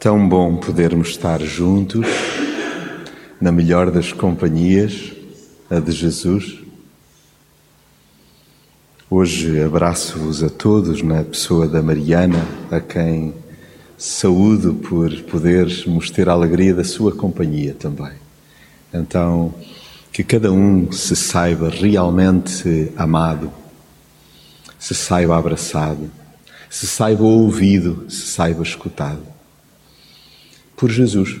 Tão bom podermos estar juntos, na melhor das companhias, a de Jesus. Hoje abraço-vos a todos na pessoa da Mariana, a quem saúdo por podermos ter a alegria da sua companhia também. Então, que cada um se saiba realmente amado, se saiba abraçado, se saiba ouvido, se saiba escutado por Jesus.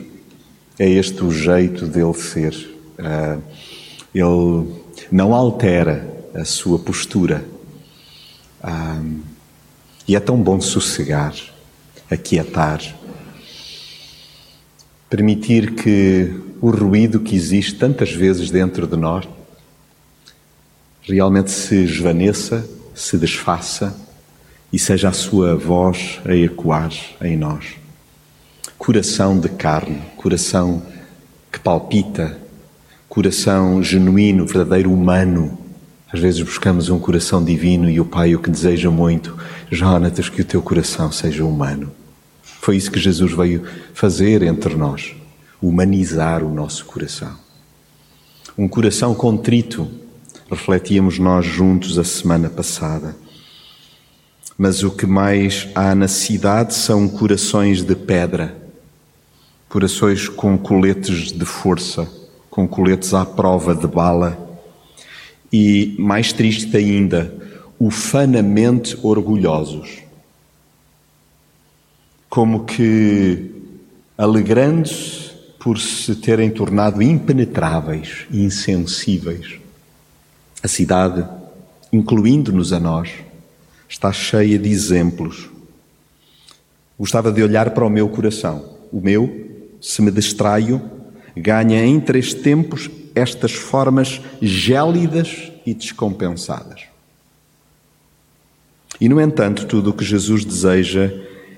É este o jeito dele ser. Uh, ele não altera a sua postura. Uh, e é tão bom sossegar, aquietar, permitir que o ruído que existe tantas vezes dentro de nós realmente se esvaneça, se desfaça e seja a sua voz a ecoar em nós coração de carne, coração que palpita, coração genuíno, verdadeiro, humano. Às vezes buscamos um coração divino e o Pai o que deseja muito, Jonatas, que o teu coração seja humano. Foi isso que Jesus veio fazer entre nós, humanizar o nosso coração. Um coração contrito, refletíamos nós juntos a semana passada. Mas o que mais há na cidade são corações de pedra corações com coletes de força, com coletes à prova de bala e, mais triste ainda, ufanamente orgulhosos. Como que alegrando-se por se terem tornado impenetráveis e insensíveis. A cidade, incluindo-nos a nós, está cheia de exemplos. Gostava de olhar para o meu coração, o meu se me distraio, ganha em três tempos estas formas gélidas e descompensadas. E, no entanto, tudo o que Jesus deseja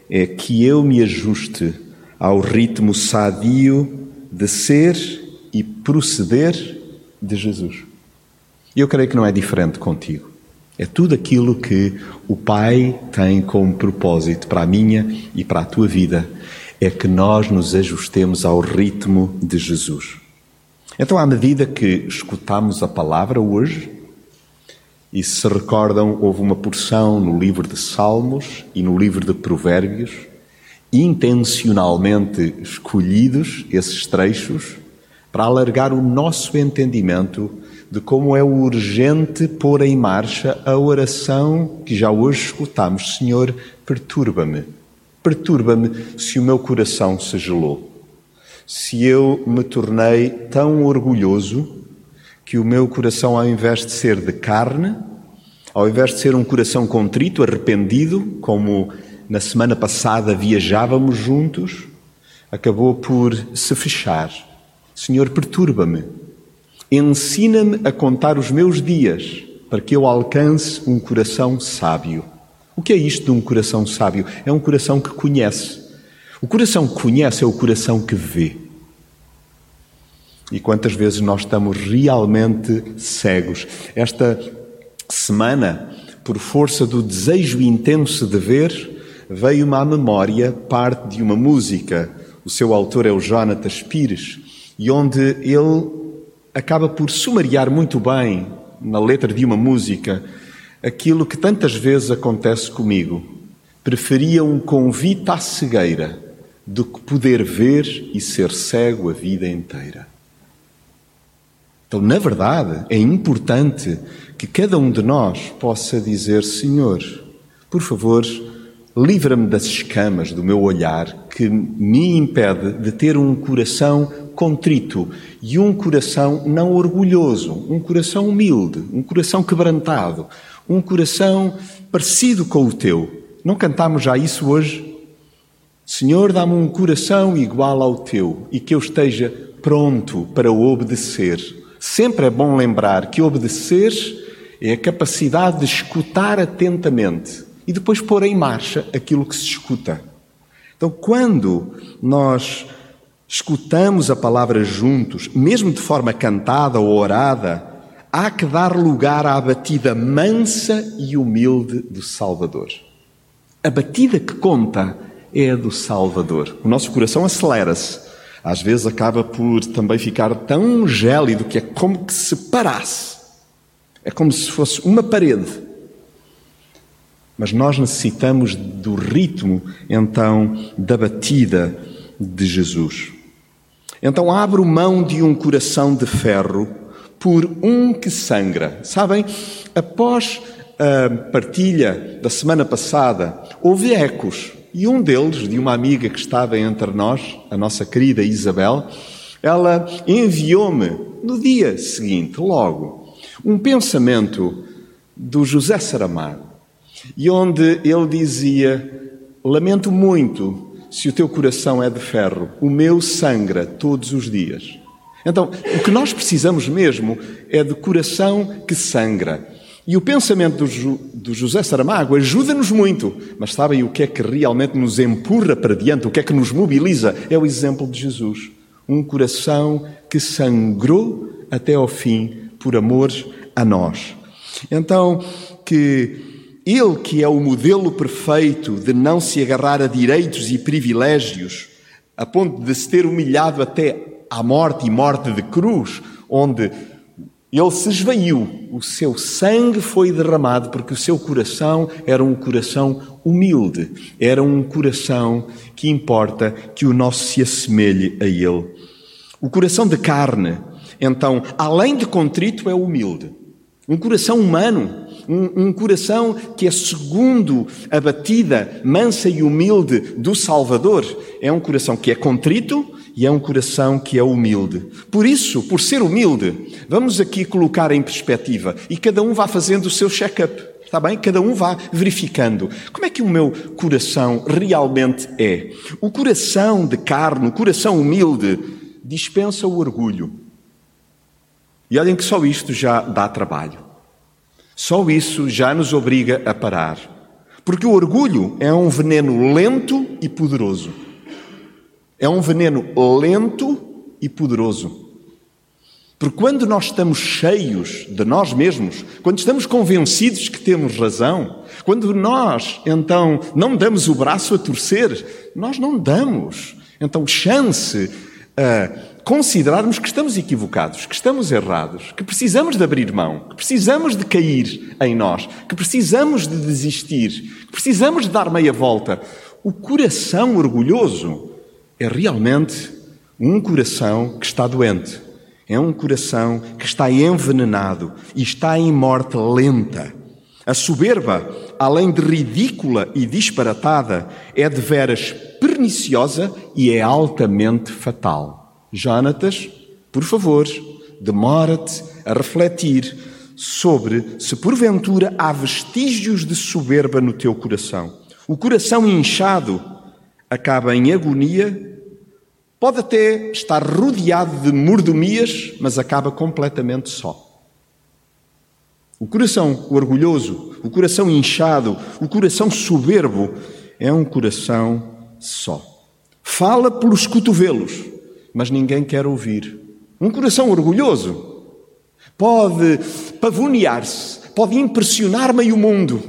é que eu me ajuste ao ritmo sadio de ser e proceder de Jesus. E eu creio que não é diferente contigo. É tudo aquilo que o Pai tem como propósito para a minha e para a tua vida é que nós nos ajustemos ao ritmo de Jesus. Então, à medida que escutamos a palavra hoje, e se recordam, houve uma porção no livro de Salmos e no livro de Provérbios, intencionalmente escolhidos esses trechos para alargar o nosso entendimento de como é urgente pôr em marcha a oração que já hoje escutamos: Senhor, perturba-me Perturba-me se o meu coração se gelou, se eu me tornei tão orgulhoso que o meu coração, ao invés de ser de carne, ao invés de ser um coração contrito, arrependido, como na semana passada viajávamos juntos, acabou por se fechar. Senhor, perturba-me. Ensina-me a contar os meus dias para que eu alcance um coração sábio. O que é isto de um coração sábio? É um coração que conhece. O coração que conhece é o coração que vê. E quantas vezes nós estamos realmente cegos? Esta semana, por força do desejo intenso de ver, veio-me à memória parte de uma música. O seu autor é o Jonatas Pires, e onde ele acaba por sumariar muito bem, na letra de uma música, aquilo que tantas vezes acontece comigo. Preferia um convite à cegueira do que poder ver e ser cego a vida inteira. Então, na verdade, é importante que cada um de nós possa dizer: Senhor, por favor, livra-me das escamas do meu olhar que me impede de ter um coração contrito e um coração não orgulhoso, um coração humilde, um coração quebrantado, um coração parecido com o teu. Não cantamos já isso hoje? Senhor, dá-me um coração igual ao teu e que eu esteja pronto para obedecer. Sempre é bom lembrar que obedecer é a capacidade de escutar atentamente e depois pôr em marcha aquilo que se escuta. Então, quando nós escutamos a palavra juntos, mesmo de forma cantada ou orada, há que dar lugar à batida mansa e humilde do Salvador. A batida que conta é a do Salvador. O nosso coração acelera-se. Às vezes acaba por também ficar tão gélido que é como que se parasse. É como se fosse uma parede. Mas nós necessitamos do ritmo, então, da batida de Jesus. Então abro mão de um coração de ferro por um que sangra. Sabem, após a partilha da semana passada, houve ecos. E um deles, de uma amiga que estava entre nós, a nossa querida Isabel, ela enviou-me no dia seguinte, logo, um pensamento do José Saramago, e onde ele dizia: Lamento muito se o teu coração é de ferro, o meu sangra todos os dias. Então, o que nós precisamos mesmo é de coração que sangra. E o pensamento do, do José Saramago ajuda-nos muito, mas sabem o que é que realmente nos empurra para diante, o que é que nos mobiliza? É o exemplo de Jesus. Um coração que sangrou até ao fim por amor a nós. Então, que ele que é o modelo perfeito de não se agarrar a direitos e privilégios, a ponto de se ter humilhado até à morte e morte de cruz, onde ele se esvaiu, o seu sangue foi derramado porque o seu coração era um coração humilde, era um coração que importa que o nosso se assemelhe a ele. O coração de carne, então, além de contrito, é humilde. Um coração humano, um, um, coração que é segundo a batida mansa e humilde do Salvador, é um coração que é contrito e é um coração que é humilde. Por isso, por ser humilde, vamos aqui colocar em perspectiva e cada um vá fazendo o seu check-up. Está bem? Cada um vá verificando. Como é que o meu coração realmente é? O coração de carne, o coração humilde, dispensa o orgulho e olhem que só isto já dá trabalho. Só isso já nos obriga a parar. Porque o orgulho é um veneno lento e poderoso. É um veneno lento e poderoso. Porque quando nós estamos cheios de nós mesmos, quando estamos convencidos que temos razão, quando nós, então, não damos o braço a torcer, nós não damos, então, chance a considerarmos que estamos equivocados, que estamos errados, que precisamos de abrir mão, que precisamos de cair em nós, que precisamos de desistir, que precisamos de dar meia volta. O coração orgulhoso é realmente um coração que está doente. É um coração que está envenenado e está em morte lenta. A soberba, além de ridícula e disparatada, é de veras perniciosa e é altamente fatal. Jonatas, por favor, demora-te a refletir sobre se porventura há vestígios de soberba no teu coração. O coração inchado acaba em agonia, pode até estar rodeado de mordomias, mas acaba completamente só. O coração orgulhoso, o coração inchado, o coração soberbo é um coração só. Fala pelos cotovelos, mas ninguém quer ouvir. Um coração orgulhoso pode pavonear-se, pode impressionar meio mundo,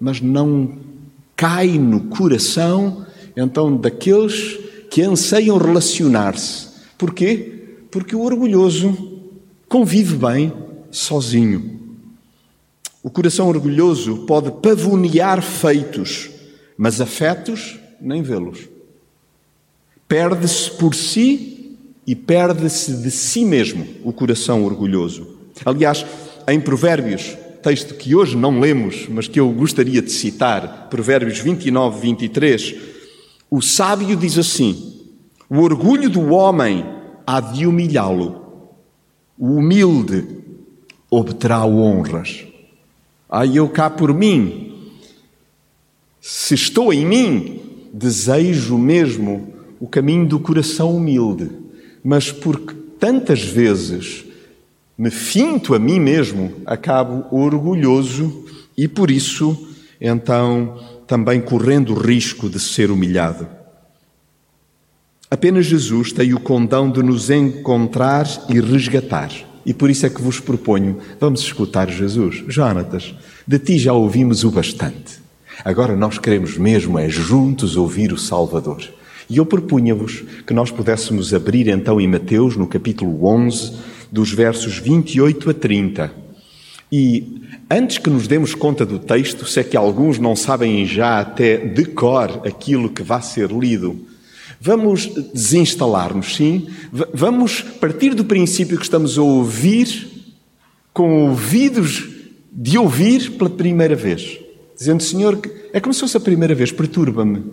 mas não cai no coração então daqueles que anseiam relacionar-se. Porquê? Porque o orgulhoso convive bem sozinho. O coração orgulhoso pode pavonear feitos, mas afetos nem vê-los. Perde-se por si e perde-se de si mesmo o coração orgulhoso. Aliás, em Provérbios, texto que hoje não lemos, mas que eu gostaria de citar, Provérbios 29, 23, o sábio diz assim: O orgulho do homem há de humilhá-lo, o humilde obterá honras. Aí eu cá por mim, se estou em mim, desejo mesmo o caminho do coração humilde. Mas porque tantas vezes me finto a mim mesmo, acabo orgulhoso e por isso, então, também correndo o risco de ser humilhado. Apenas Jesus tem o condão de nos encontrar e resgatar. E por isso é que vos proponho, vamos escutar Jesus. Jonatas, de ti já ouvimos o bastante. Agora nós queremos mesmo é juntos ouvir o Salvador. E eu propunha-vos que nós pudéssemos abrir então em Mateus, no capítulo 11, dos versos 28 a 30. E antes que nos demos conta do texto, se é que alguns não sabem já até de cor aquilo que vai ser lido, vamos desinstalar-nos, sim, vamos partir do princípio que estamos a ouvir com ouvidos de ouvir pela primeira vez, dizendo, Senhor, é como se fosse a primeira vez, perturba-me,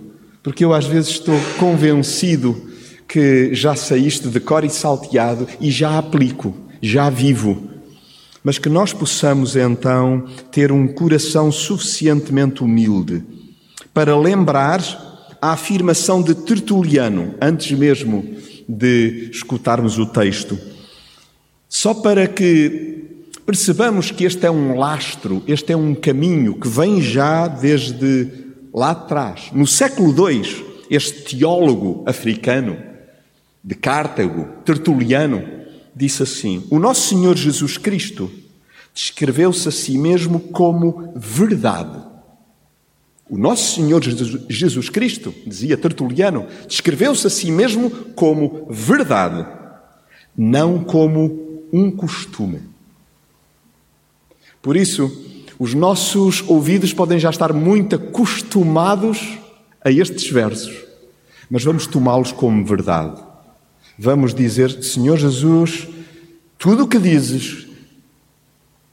porque eu às vezes estou convencido que já saíste de cor e salteado e já aplico, já vivo. Mas que nós possamos então ter um coração suficientemente humilde para lembrar a afirmação de Tertuliano, antes mesmo de escutarmos o texto, só para que percebamos que este é um lastro, este é um caminho que vem já desde lá atrás. No século II, este teólogo africano de Cartago, Tertuliano, disse assim: O nosso Senhor Jesus Cristo descreveu-se a si mesmo como verdade. O nosso Senhor Jesus Cristo, dizia Tertuliano, descreveu-se a si mesmo como verdade, não como um costume. Por isso, os nossos ouvidos podem já estar muito acostumados a estes versos, mas vamos tomá-los como verdade. Vamos dizer: Senhor Jesus, tudo o que dizes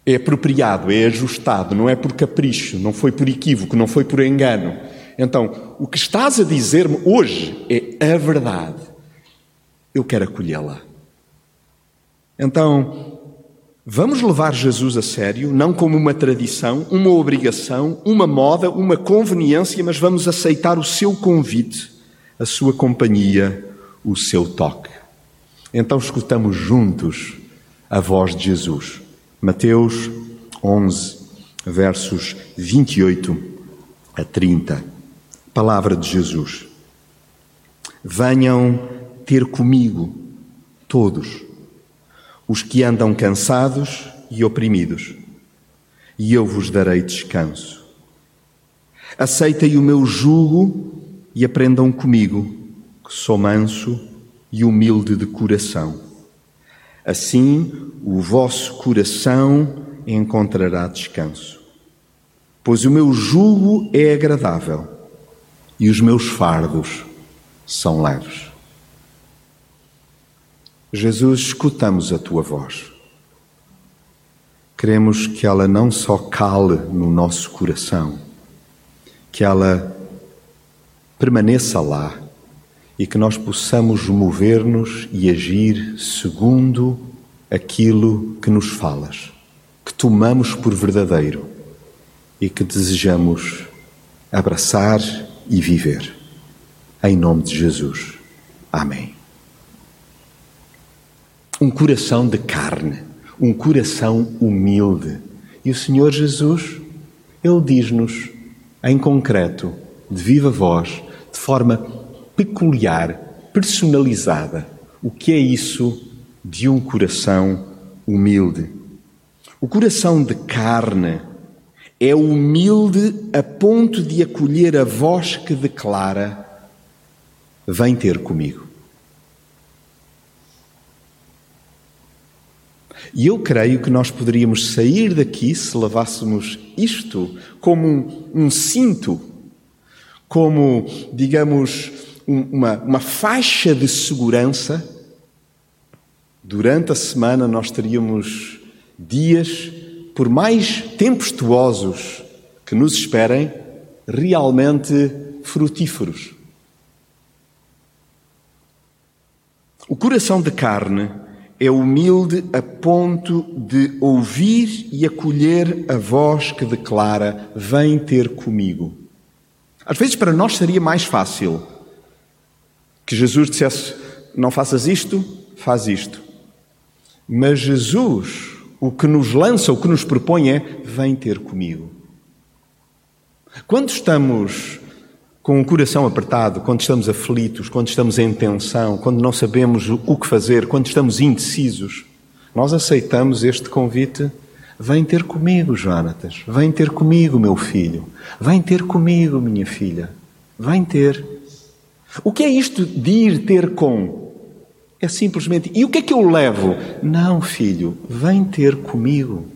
é apropriado, é ajustado, não é por capricho, não foi por equívoco, não foi por engano. Então, o que estás a dizer-me hoje é a verdade. Eu quero acolhê-la. Então, Vamos levar Jesus a sério, não como uma tradição, uma obrigação, uma moda, uma conveniência, mas vamos aceitar o seu convite, a sua companhia, o seu toque. Então escutamos juntos a voz de Jesus. Mateus 11, versos 28 a 30. Palavra de Jesus. Venham ter comigo, todos os que andam cansados e oprimidos, e eu vos darei descanso. Aceitem o meu jugo e aprendam comigo, sou manso e humilde de coração. Assim o vosso coração encontrará descanso. Pois o meu jugo é agradável e os meus fardos são leves. Jesus, escutamos a tua voz. Queremos que ela não só cale no nosso coração, que ela permaneça lá e que nós possamos mover-nos e agir segundo aquilo que nos falas, que tomamos por verdadeiro e que desejamos abraçar e viver. Em nome de Jesus. Amém um coração de carne, um coração humilde. E o Senhor Jesus, Ele diz-nos, em concreto, de viva voz, de forma peculiar, personalizada, o que é isso de um coração humilde. O coração de carne é humilde a ponto de acolher a voz que declara: Vem ter comigo. E eu creio que nós poderíamos sair daqui se levássemos isto como um, um cinto, como, digamos, uma, uma faixa de segurança. Durante a semana nós teríamos dias, por mais tempestuosos que nos esperem, realmente frutíferos. O coração de carne é humilde a ponto de ouvir e acolher a voz que declara: Vem ter comigo. Às vezes, para nós seria mais fácil que Jesus dissesse: Não faças isto, faz isto. Mas Jesus, o que nos lança, o que nos propõe é: Vem ter comigo. Quando estamos com o coração apertado, quando estamos aflitos, quando estamos em tensão, quando não sabemos o que fazer, quando estamos indecisos, nós aceitamos este convite: Vem ter comigo, Jonatas. Vem ter comigo, meu filho. Vem ter comigo, minha filha. Vem ter. O que é isto de ir ter com? É simplesmente. E o que é que eu levo? Não, filho, vem ter comigo.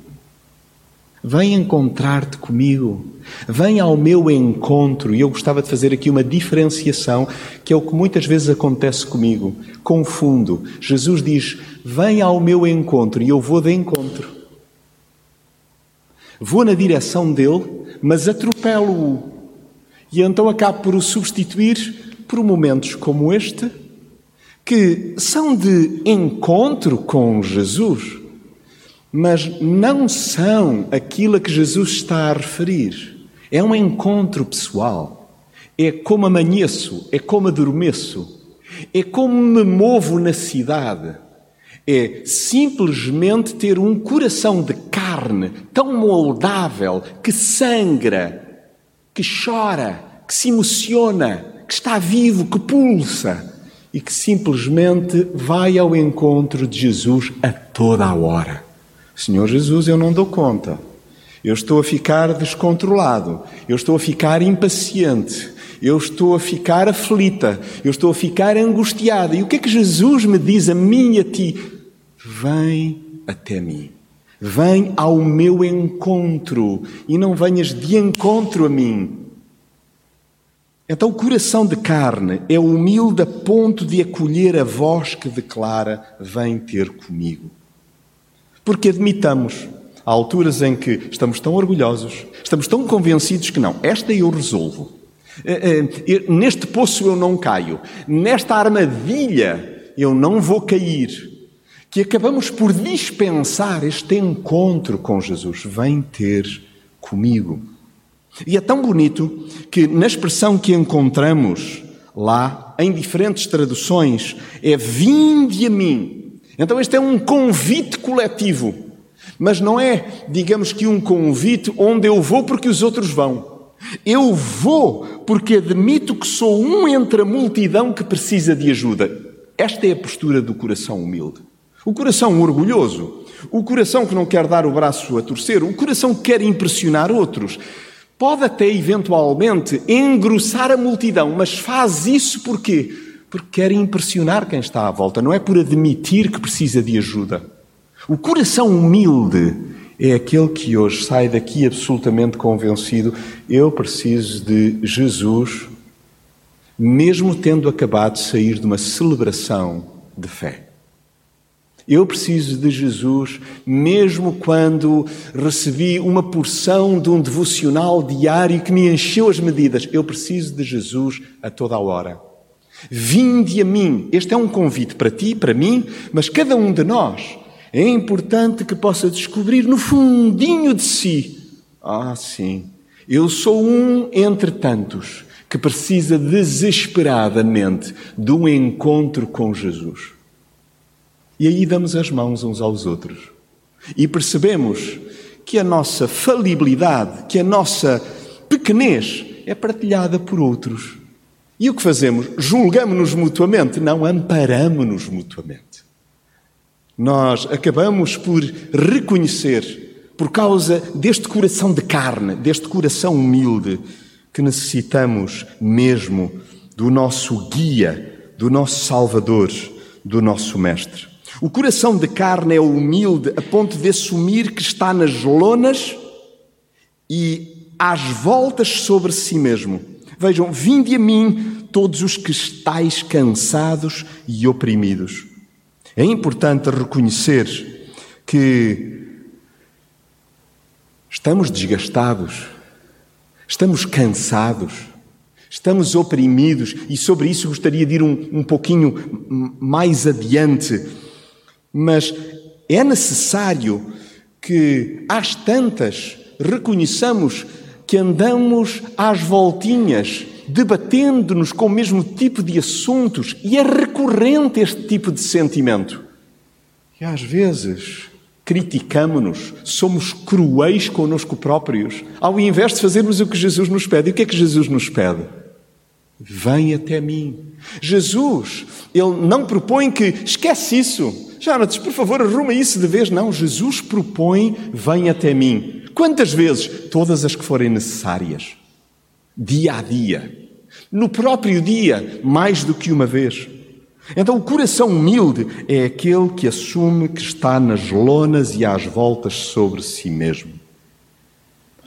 Vem encontrar-te comigo. Vem ao meu encontro. E eu gostava de fazer aqui uma diferenciação, que é o que muitas vezes acontece comigo. Confundo. Jesus diz: Vem ao meu encontro, e eu vou de encontro. Vou na direção dele, mas atropelo-o. E então acabo por o substituir por momentos como este, que são de encontro com Jesus, mas não são aquilo a que Jesus está a referir. É um encontro pessoal. É como amanheço, é como adormeço, é como me movo na cidade é simplesmente ter um coração de carne tão moldável que sangra, que chora, que se emociona, que está vivo, que pulsa e que simplesmente vai ao encontro de Jesus a toda a hora. Senhor Jesus, eu não dou conta. Eu estou a ficar descontrolado. Eu estou a ficar impaciente. Eu estou a ficar aflita. Eu estou a ficar angustiada. E o que é que Jesus me diz a mim e a ti? Vem até mim. Vem ao meu encontro e não venhas de encontro a mim. Então, o coração de carne é humilde a ponto de acolher a voz que declara: Vem ter comigo. Porque admitamos, há alturas em que estamos tão orgulhosos, estamos tão convencidos que não, esta eu resolvo. Eh, eh, neste poço eu não caio, nesta armadilha eu não vou cair que acabamos por dispensar este encontro com Jesus. Vem ter comigo. E é tão bonito que na expressão que encontramos lá, em diferentes traduções, é vinde a mim. Então este é um convite coletivo, mas não é, digamos que um convite onde eu vou porque os outros vão. Eu vou porque admito que sou um entre a multidão que precisa de ajuda. Esta é a postura do coração humilde. O coração orgulhoso, o coração que não quer dar o braço a torcer, o coração que quer impressionar outros, pode até eventualmente engrossar a multidão, mas faz isso porquê? Porque quer impressionar quem está à volta, não é por admitir que precisa de ajuda. O coração humilde é aquele que hoje sai daqui absolutamente convencido: eu preciso de Jesus, mesmo tendo acabado de sair de uma celebração de fé. Eu preciso de Jesus, mesmo quando recebi uma porção de um devocional diário que me encheu as medidas. Eu preciso de Jesus a toda a hora. Vinde a mim. Este é um convite para ti, para mim, mas cada um de nós. É importante que possa descobrir no fundinho de si: Ah, sim, eu sou um entre tantos que precisa desesperadamente de um encontro com Jesus. E aí damos as mãos uns aos outros. E percebemos que a nossa falibilidade, que a nossa pequenez é partilhada por outros. E o que fazemos? Julgamos-nos mutuamente? Não, amparamos-nos mutuamente. Nós acabamos por reconhecer, por causa deste coração de carne, deste coração humilde, que necessitamos mesmo do nosso guia, do nosso Salvador, do nosso Mestre. O coração de carne é humilde a ponto de assumir que está nas lonas e às voltas sobre si mesmo. Vejam, vinde a mim todos os que estáis cansados e oprimidos. É importante reconhecer que estamos desgastados, estamos cansados, estamos oprimidos, e sobre isso gostaria de ir um, um pouquinho mais adiante mas é necessário que, às tantas, reconheçamos que andamos às voltinhas, debatendo-nos com o mesmo tipo de assuntos, e é recorrente este tipo de sentimento. E às vezes criticamos-nos, somos cruéis conosco próprios, ao invés de fazermos o que Jesus nos pede. E o que é que Jesus nos pede? Vem até mim. Jesus, ele não propõe que esquece isso, Jonatas, por favor, arruma isso de vez. Não, Jesus propõe, vem até mim. Quantas vezes? Todas as que forem necessárias. Dia a dia. No próprio dia, mais do que uma vez. Então, o coração humilde é aquele que assume que está nas lonas e às voltas sobre si mesmo.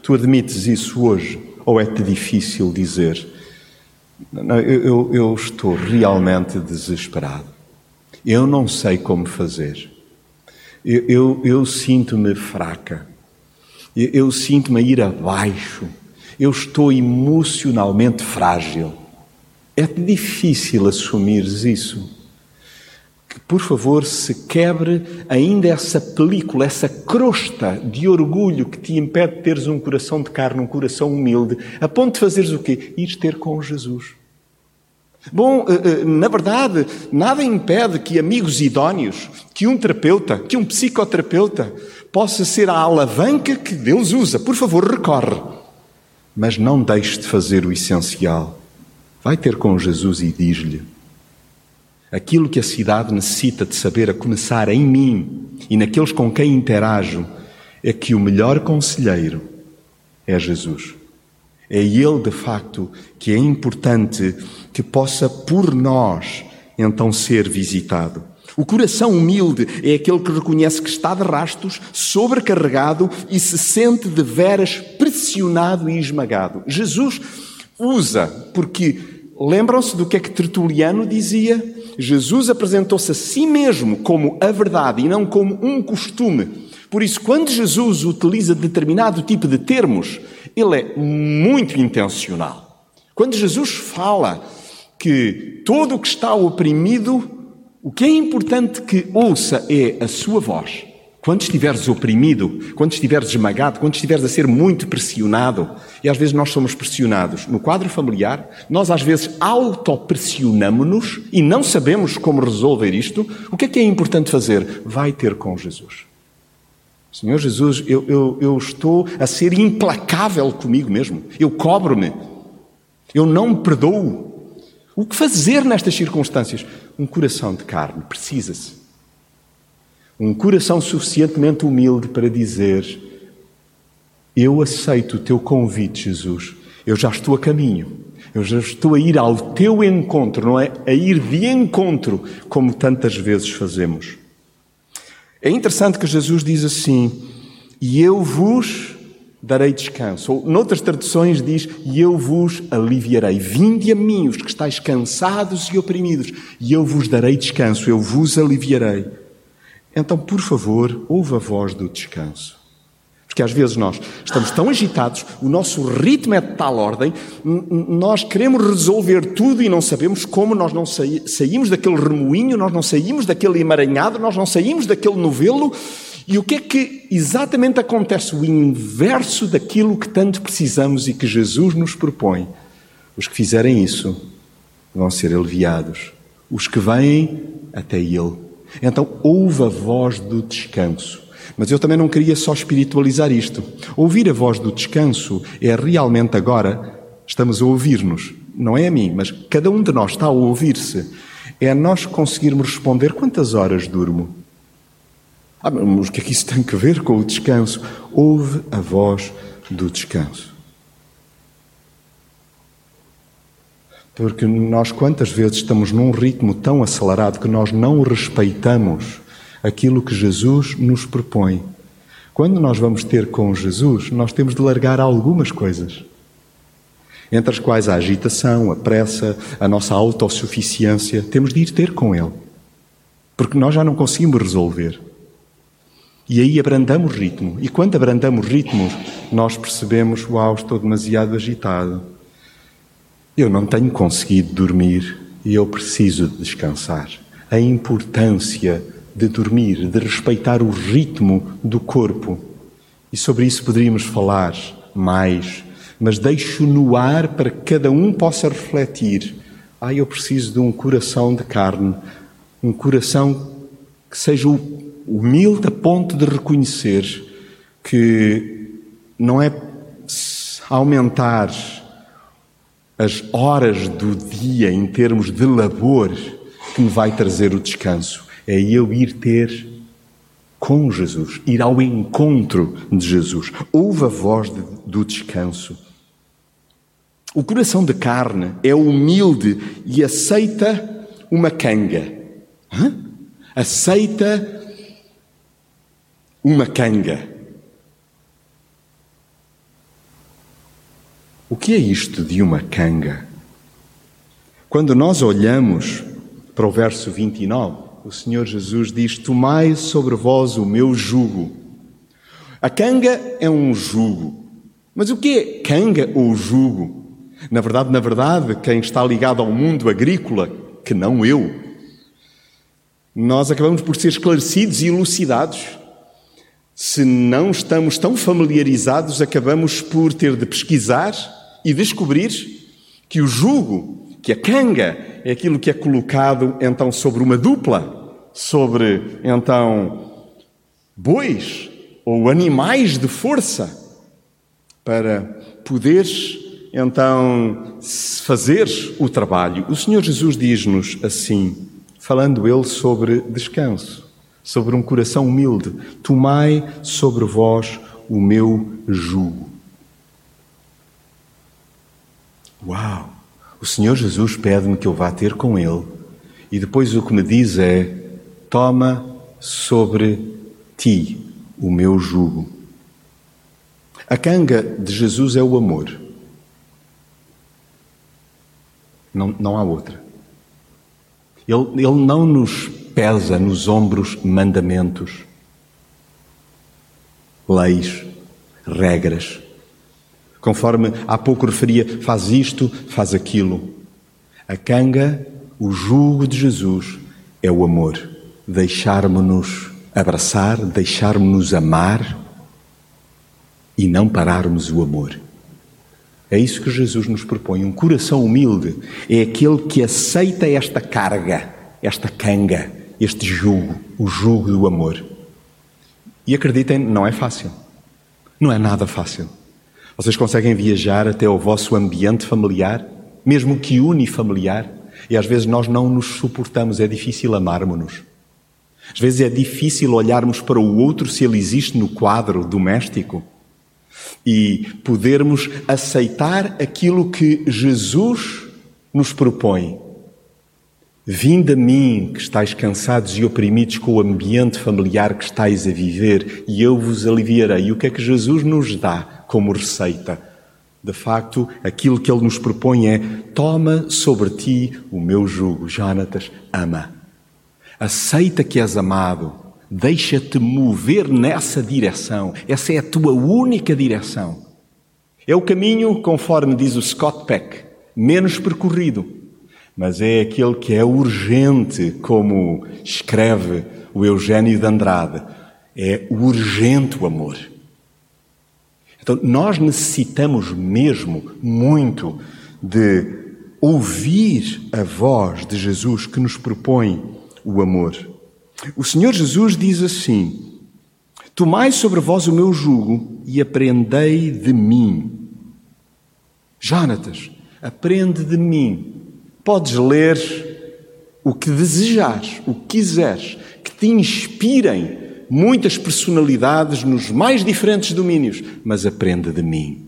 Tu admites isso hoje? Ou é-te difícil dizer? Não, eu, eu, eu estou realmente desesperado. Eu não sei como fazer. Eu, eu, eu sinto-me fraca. Eu, eu sinto-me a ir abaixo. Eu estou emocionalmente frágil. É difícil assumir isso. Que, por favor, se quebre ainda essa película, essa crosta de orgulho que te impede de teres um coração de carne, um coração humilde, a ponto de fazeres o quê? Ir ter com Jesus. Bom, eh, eh, na verdade, nada impede que amigos idóneos, que um terapeuta, que um psicoterapeuta possa ser a alavanca que Deus usa. Por favor, recorre. Mas não deixe de fazer o essencial. Vai ter com Jesus e diz-lhe: aquilo que a cidade necessita de saber, a começar em mim e naqueles com quem interajo, é que o melhor conselheiro é Jesus. É Ele, de facto, que é importante que possa, por nós, então ser visitado. O coração humilde é aquele que reconhece que está de rastos, sobrecarregado e se sente de veras pressionado e esmagado. Jesus usa, porque lembram-se do que é que Tertuliano dizia? Jesus apresentou-se a si mesmo como a verdade e não como um costume. Por isso, quando Jesus utiliza determinado tipo de termos, ele é muito intencional. Quando Jesus fala que todo o que está oprimido, o que é importante que ouça é a sua voz. Quando estiveres oprimido, quando estiveres esmagado, quando estiveres a ser muito pressionado, e às vezes nós somos pressionados no quadro familiar, nós às vezes autopressionamos-nos e não sabemos como resolver isto, o que é que é importante fazer? Vai ter com Jesus. Senhor Jesus, eu, eu, eu estou a ser implacável comigo mesmo. Eu cobro-me. Eu não me perdoo. O que fazer nestas circunstâncias? Um coração de carne precisa-se. Um coração suficientemente humilde para dizer: Eu aceito o teu convite, Jesus. Eu já estou a caminho. Eu já estou a ir ao teu encontro, não é? A ir de encontro, como tantas vezes fazemos. É interessante que Jesus diz assim: E eu vos darei descanso. Ou, noutras traduções, diz: E eu vos aliviarei. Vinde a mim, os que estáis cansados e oprimidos, e eu vos darei descanso, eu vos aliviarei. Então, por favor, ouve a voz do descanso. Porque às vezes nós estamos tão agitados, o nosso ritmo é de tal ordem, nós queremos resolver tudo e não sabemos como, nós não saímos daquele remoinho, nós não saímos daquele emaranhado, nós não saímos daquele novelo. E o que é que exatamente acontece? O inverso daquilo que tanto precisamos e que Jesus nos propõe. Os que fizerem isso vão ser aliviados. Os que vêm até Ele. Então, ouve a voz do descanso. Mas eu também não queria só espiritualizar isto. Ouvir a voz do descanso é realmente agora, estamos a ouvir-nos. Não é a mim, mas cada um de nós está a ouvir-se. É nós conseguirmos responder quantas horas durmo. Ah, mas o que é que isso tem a ver com o descanso? Ouve a voz do descanso. Porque nós quantas vezes estamos num ritmo tão acelerado que nós não respeitamos aquilo que Jesus nos propõe. Quando nós vamos ter com Jesus, nós temos de largar algumas coisas, entre as quais a agitação, a pressa, a nossa autossuficiência, temos de ir ter com Ele, porque nós já não conseguimos resolver. E aí abrandamos ritmo, e quando abrandamos ritmo, nós percebemos: Uau, estou demasiado agitado, eu não tenho conseguido dormir e eu preciso de descansar. A importância de dormir, de respeitar o ritmo do corpo. E sobre isso poderíamos falar mais, mas deixo no ar para que cada um possa refletir. Ah, eu preciso de um coração de carne, um coração que seja humilde a ponto de reconhecer que não é aumentar as horas do dia em termos de labor que me vai trazer o descanso é eu ir ter com Jesus, ir ao encontro de Jesus. Ouve a voz de, do descanso. O coração de carne é humilde e aceita uma canga. Hã? Aceita uma canga. O que é isto de uma canga? Quando nós olhamos para o verso 29, o Senhor Jesus diz: Tomai sobre vós o meu jugo. A canga é um jugo. Mas o que é canga ou jugo? Na verdade, na verdade, quem está ligado ao mundo agrícola, que não eu, nós acabamos por ser esclarecidos e elucidados. Se não estamos tão familiarizados, acabamos por ter de pesquisar e descobrir que o jugo, que a canga, é aquilo que é colocado então sobre uma dupla, sobre então bois ou animais de força, para poderes então fazer o trabalho. O Senhor Jesus diz-nos assim, falando ele sobre descanso, sobre um coração humilde: Tomai sobre vós o meu jugo. Uau! O Senhor Jesus pede-me que eu vá ter com Ele e depois o que me diz é: Toma sobre ti o meu jugo. A canga de Jesus é o amor. Não, não há outra. Ele, ele não nos pesa nos ombros mandamentos, leis, regras Conforme há pouco referia, faz isto, faz aquilo. A canga, o jugo de Jesus, é o amor. Deixarmos-nos abraçar, deixarmos-nos amar e não pararmos o amor. É isso que Jesus nos propõe. Um coração humilde é aquele que aceita esta carga, esta canga, este jugo, o jugo do amor. E acreditem, não é fácil. Não é nada fácil. Vocês conseguem viajar até o vosso ambiente familiar, mesmo que unifamiliar, e às vezes nós não nos suportamos, é difícil amarmos-nos. Às vezes é difícil olharmos para o outro se ele existe no quadro doméstico e podermos aceitar aquilo que Jesus nos propõe. Vinde a mim, que estáis cansados e oprimidos com o ambiente familiar que estáis a viver, e eu vos aliviarei. E o que é que Jesus nos dá? Como receita. De facto, aquilo que ele nos propõe é: toma sobre ti o meu jugo. Jonatas, ama. Aceita que és amado. Deixa-te mover nessa direção. Essa é a tua única direção. É o caminho, conforme diz o Scott Peck, menos percorrido, mas é aquele que é urgente, como escreve o Eugênio de Andrade. É urgente o amor. Então, nós necessitamos mesmo muito de ouvir a voz de Jesus que nos propõe o amor. O Senhor Jesus diz assim: Tomai sobre vós o meu jugo e aprendei de mim. Jonatas, aprende de mim. Podes ler o que desejares, o que quiseres, que te inspirem muitas personalidades nos mais diferentes domínios, mas aprende de mim.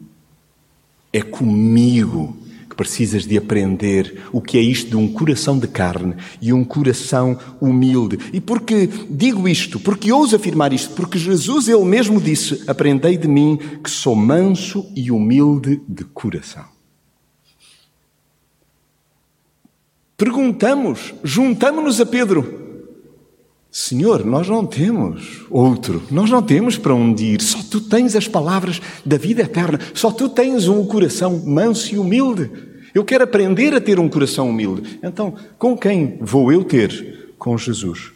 É comigo que precisas de aprender o que é isto de um coração de carne e um coração humilde. E porque digo isto? Porque ouso afirmar isto? Porque Jesus ele mesmo disse: "Aprendei de mim que sou manso e humilde de coração". Perguntamos, juntamos-nos a Pedro. Senhor, nós não temos outro, nós não temos para onde ir, só tu tens as palavras da vida eterna, só tu tens um coração manso e humilde. Eu quero aprender a ter um coração humilde. Então, com quem vou eu ter? Com Jesus.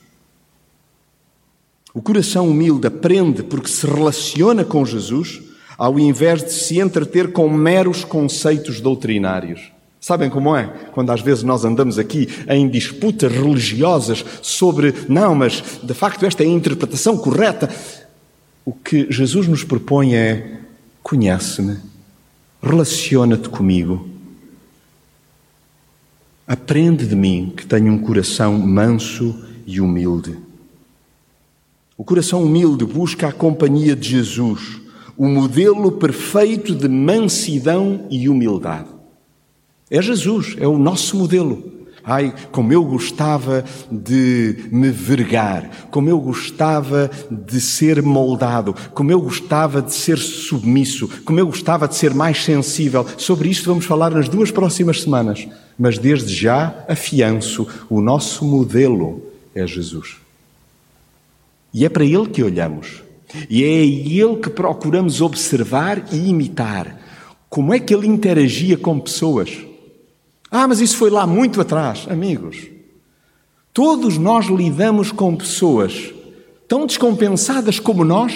O coração humilde aprende porque se relaciona com Jesus, ao invés de se entreter com meros conceitos doutrinários. Sabem como é? Quando às vezes nós andamos aqui em disputas religiosas sobre, não, mas de facto esta é a interpretação correta. O que Jesus nos propõe é: conhece-me, relaciona-te comigo, aprende de mim que tenho um coração manso e humilde. O coração humilde busca a companhia de Jesus, o modelo perfeito de mansidão e humildade. É Jesus, é o nosso modelo. Ai, como eu gostava de me vergar, como eu gostava de ser moldado, como eu gostava de ser submisso, como eu gostava de ser mais sensível. Sobre isto vamos falar nas duas próximas semanas. Mas desde já afianço, o nosso modelo é Jesus. E é para Ele que olhamos. E é Ele que procuramos observar e imitar. Como é que Ele interagia com pessoas? Ah, mas isso foi lá muito atrás. Amigos, todos nós lidamos com pessoas tão descompensadas como nós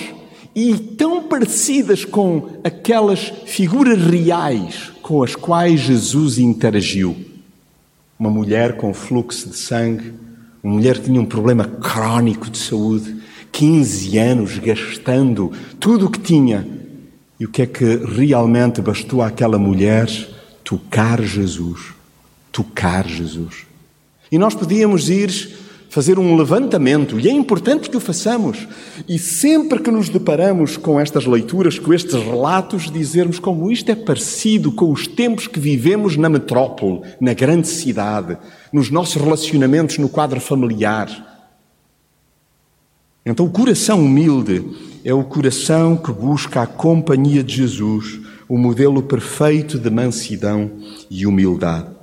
e tão parecidas com aquelas figuras reais com as quais Jesus interagiu. Uma mulher com fluxo de sangue, uma mulher que tinha um problema crónico de saúde, 15 anos gastando tudo o que tinha. E o que é que realmente bastou àquela mulher? Tocar Jesus tocar Jesus. E nós podíamos ir fazer um levantamento, e é importante que o façamos. E sempre que nos deparamos com estas leituras, com estes relatos, dizermos como isto é parecido com os tempos que vivemos na metrópole, na grande cidade, nos nossos relacionamentos no quadro familiar. Então, o coração humilde é o coração que busca a companhia de Jesus, o modelo perfeito de mansidão e humildade.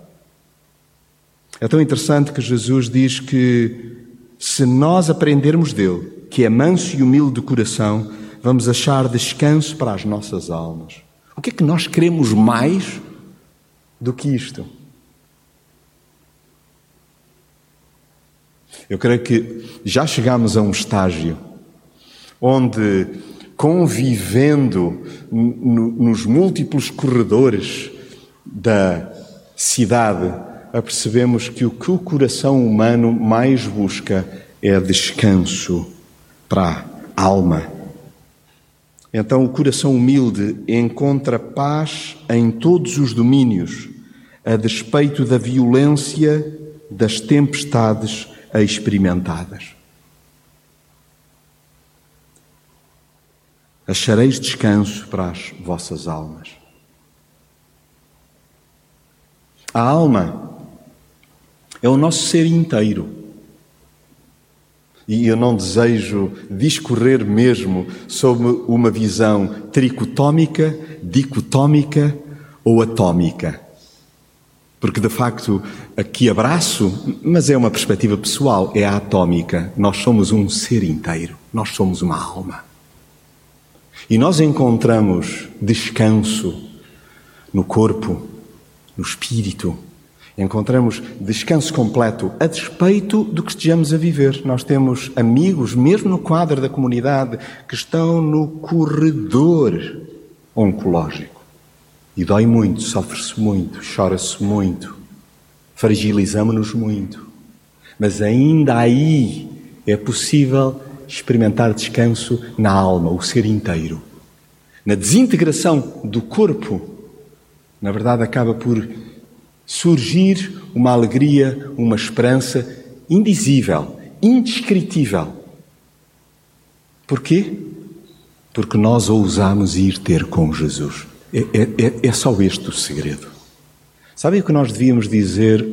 É tão interessante que Jesus diz que se nós aprendermos dele, que é manso e humilde de coração, vamos achar descanso para as nossas almas. O que é que nós queremos mais do que isto? Eu creio que já chegamos a um estágio onde, convivendo nos múltiplos corredores da cidade, apercebemos que o que o coração humano mais busca é descanso para a alma. Então, o coração humilde encontra paz em todos os domínios, a despeito da violência das tempestades experimentadas. Achareis descanso para as vossas almas. A alma é o nosso ser inteiro. E eu não desejo discorrer mesmo sobre uma visão tricotómica, dicotómica ou atômica. Porque de facto aqui abraço, mas é uma perspectiva pessoal, é a atômica. Nós somos um ser inteiro, nós somos uma alma. E nós encontramos descanso no corpo, no espírito, Encontramos descanso completo a despeito do que estejamos a viver. Nós temos amigos, mesmo no quadro da comunidade, que estão no corredor oncológico. E dói muito, sofre-se muito, chora-se muito, fragilizamos-nos muito. Mas ainda aí é possível experimentar descanso na alma, o ser inteiro. Na desintegração do corpo, na verdade, acaba por surgir uma alegria, uma esperança indizível, indescritível. Porquê? Porque nós ousamos ir ter com Jesus. É, é, é, é só este o segredo. Sabe o que nós devíamos dizer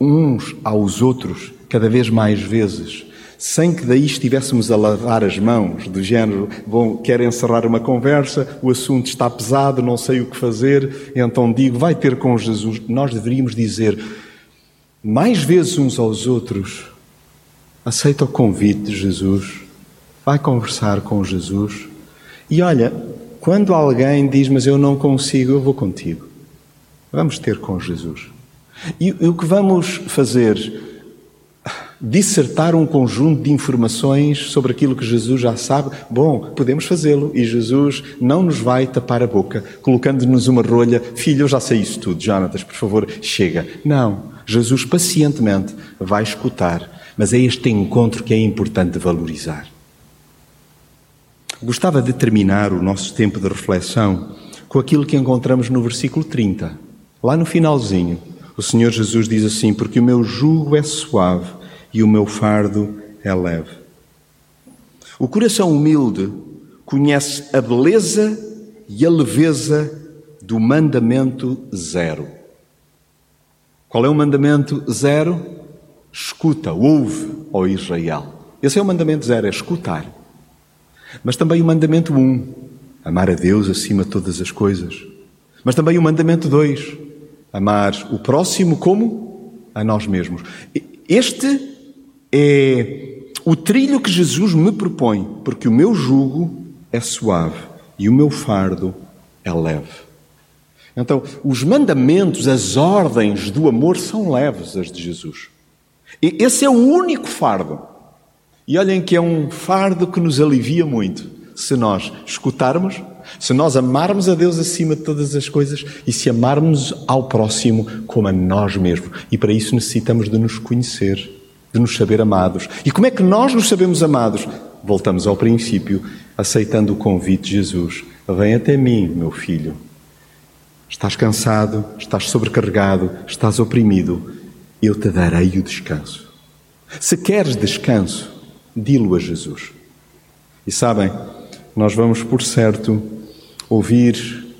uns aos outros cada vez mais vezes? Sem que daí estivéssemos a lavar as mãos, do género, bom, quero encerrar uma conversa, o assunto está pesado, não sei o que fazer, então digo, vai ter com Jesus. Nós deveríamos dizer mais vezes uns aos outros, aceita o convite de Jesus, vai conversar com Jesus e olha, quando alguém diz, mas eu não consigo, eu vou contigo. Vamos ter com Jesus. E o que vamos fazer dissertar um conjunto de informações sobre aquilo que Jesus já sabe, bom, podemos fazê-lo e Jesus não nos vai tapar a boca, colocando-nos uma rolha, filho, eu já sei isso tudo, Jonatas, por favor, chega. Não, Jesus pacientemente vai escutar, mas é este encontro que é importante valorizar. Gostava de terminar o nosso tempo de reflexão com aquilo que encontramos no versículo 30. Lá no finalzinho, o Senhor Jesus diz assim: Porque o meu jugo é suave e o meu fardo é leve. O coração humilde conhece a beleza e a leveza do mandamento zero. Qual é o mandamento zero? Escuta, ouve, ó Israel. Esse é o mandamento zero, é escutar. Mas também o mandamento um, amar a Deus acima de todas as coisas. Mas também o mandamento dois, amar o próximo como a nós mesmos. Este é o trilho que Jesus me propõe, porque o meu jugo é suave e o meu fardo é leve. Então, os mandamentos, as ordens do amor são leves, as de Jesus. E esse é o único fardo. E olhem que é um fardo que nos alivia muito se nós escutarmos, se nós amarmos a Deus acima de todas as coisas e se amarmos ao próximo como a nós mesmos. E para isso necessitamos de nos conhecer, de nos saber amados. E como é que nós nos sabemos amados? Voltamos ao princípio, aceitando o convite de Jesus. Vem até mim, meu filho. Estás cansado, estás sobrecarregado, estás oprimido. Eu te darei o descanso. Se queres descanso, dilo a Jesus. E sabem, nós vamos, por certo, ouvir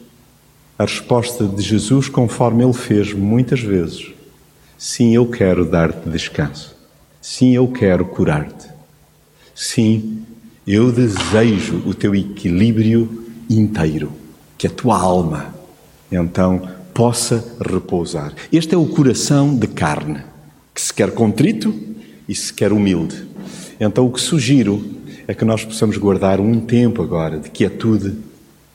a resposta de Jesus conforme ele fez muitas vezes. Sim, eu quero dar-te descanso. Sim, eu quero curar-te. Sim, eu desejo o teu equilíbrio inteiro, que a tua alma então possa repousar. Este é o coração de carne, que se quer contrito e se quer humilde. Então o que sugiro é que nós possamos guardar um tempo agora de quietude,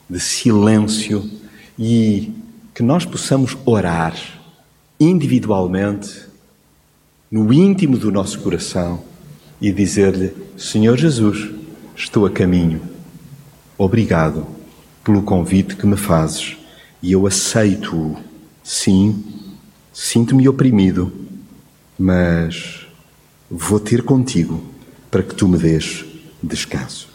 de silêncio e que nós possamos orar individualmente, no íntimo do nosso coração e dizer-lhe: Senhor Jesus, estou a caminho. Obrigado pelo convite que me fazes e eu aceito-o. Sim, sinto-me oprimido, mas vou ter contigo para que tu me dês descanso.